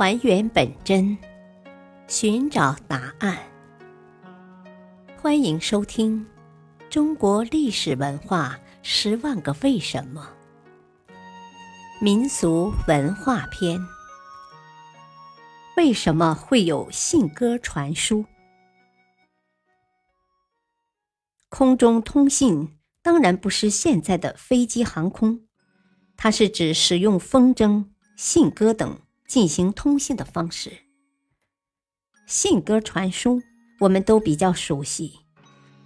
还原本真，寻找答案。欢迎收听《中国历史文化十万个为什么》民俗文化篇。为什么会有信鸽传书？空中通信当然不是现在的飞机航空，它是指使用风筝、信鸽等。进行通信的方式，信鸽传书，我们都比较熟悉。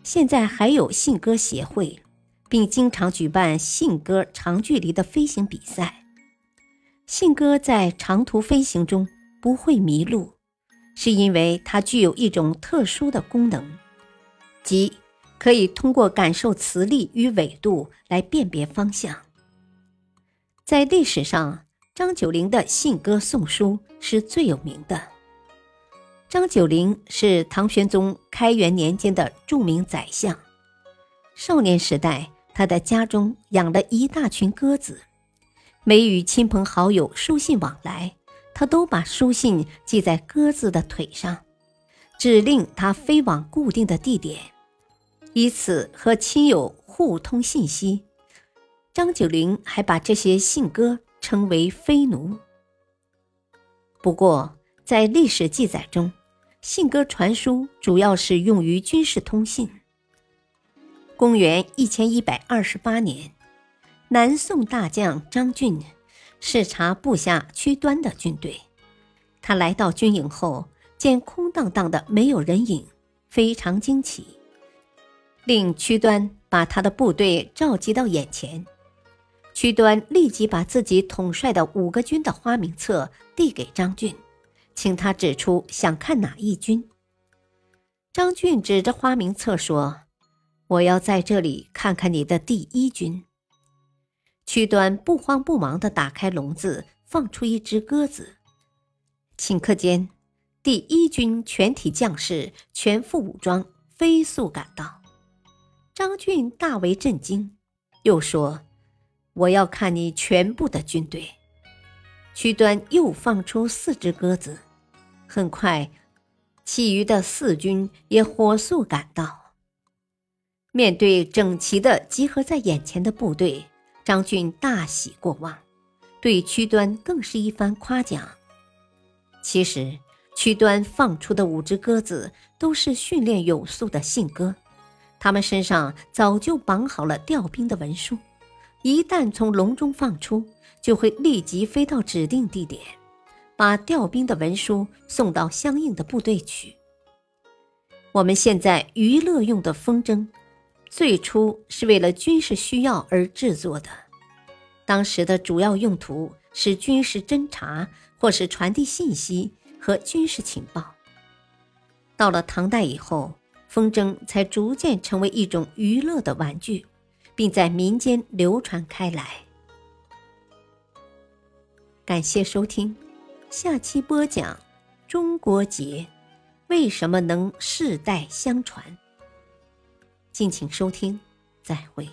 现在还有信鸽协会，并经常举办信鸽长距离的飞行比赛。信鸽在长途飞行中不会迷路，是因为它具有一种特殊的功能，即可以通过感受磁力与纬度来辨别方向。在历史上。张九龄的信鸽送书是最有名的。张九龄是唐玄宗开元年间的著名宰相。少年时代，他的家中养了一大群鸽子，每与亲朋好友书信往来，他都把书信系在鸽子的腿上，指令它飞往固定的地点，以此和亲友互通信息。张九龄还把这些信鸽。称为飞奴。不过，在历史记载中，信鸽传书主要是用于军事通信。公元一千一百二十八年，南宋大将张俊视察部下屈端的军队，他来到军营后，见空荡荡的，没有人影，非常惊奇，令屈端把他的部队召集到眼前。屈端立即把自己统帅的五个军的花名册递给张俊，请他指出想看哪一军。张俊指着花名册说：“我要在这里看看你的第一军。”屈端不慌不忙地打开笼子，放出一只鸽子。顷刻间，第一军全体将士全副武装，飞速赶到。张俊大为震惊，又说。我要看你全部的军队。屈端又放出四只鸽子，很快，其余的四军也火速赶到。面对整齐的集合在眼前的部队，张俊大喜过望，对屈端更是一番夸奖。其实，屈端放出的五只鸽子都是训练有素的信鸽，他们身上早就绑好了调兵的文书。一旦从笼中放出，就会立即飞到指定地点，把调兵的文书送到相应的部队去。我们现在娱乐用的风筝，最初是为了军事需要而制作的，当时的主要用途是军事侦察或是传递信息和军事情报。到了唐代以后，风筝才逐渐成为一种娱乐的玩具。并在民间流传开来。感谢收听，下期播讲中国结为什么能世代相传。敬请收听，再会。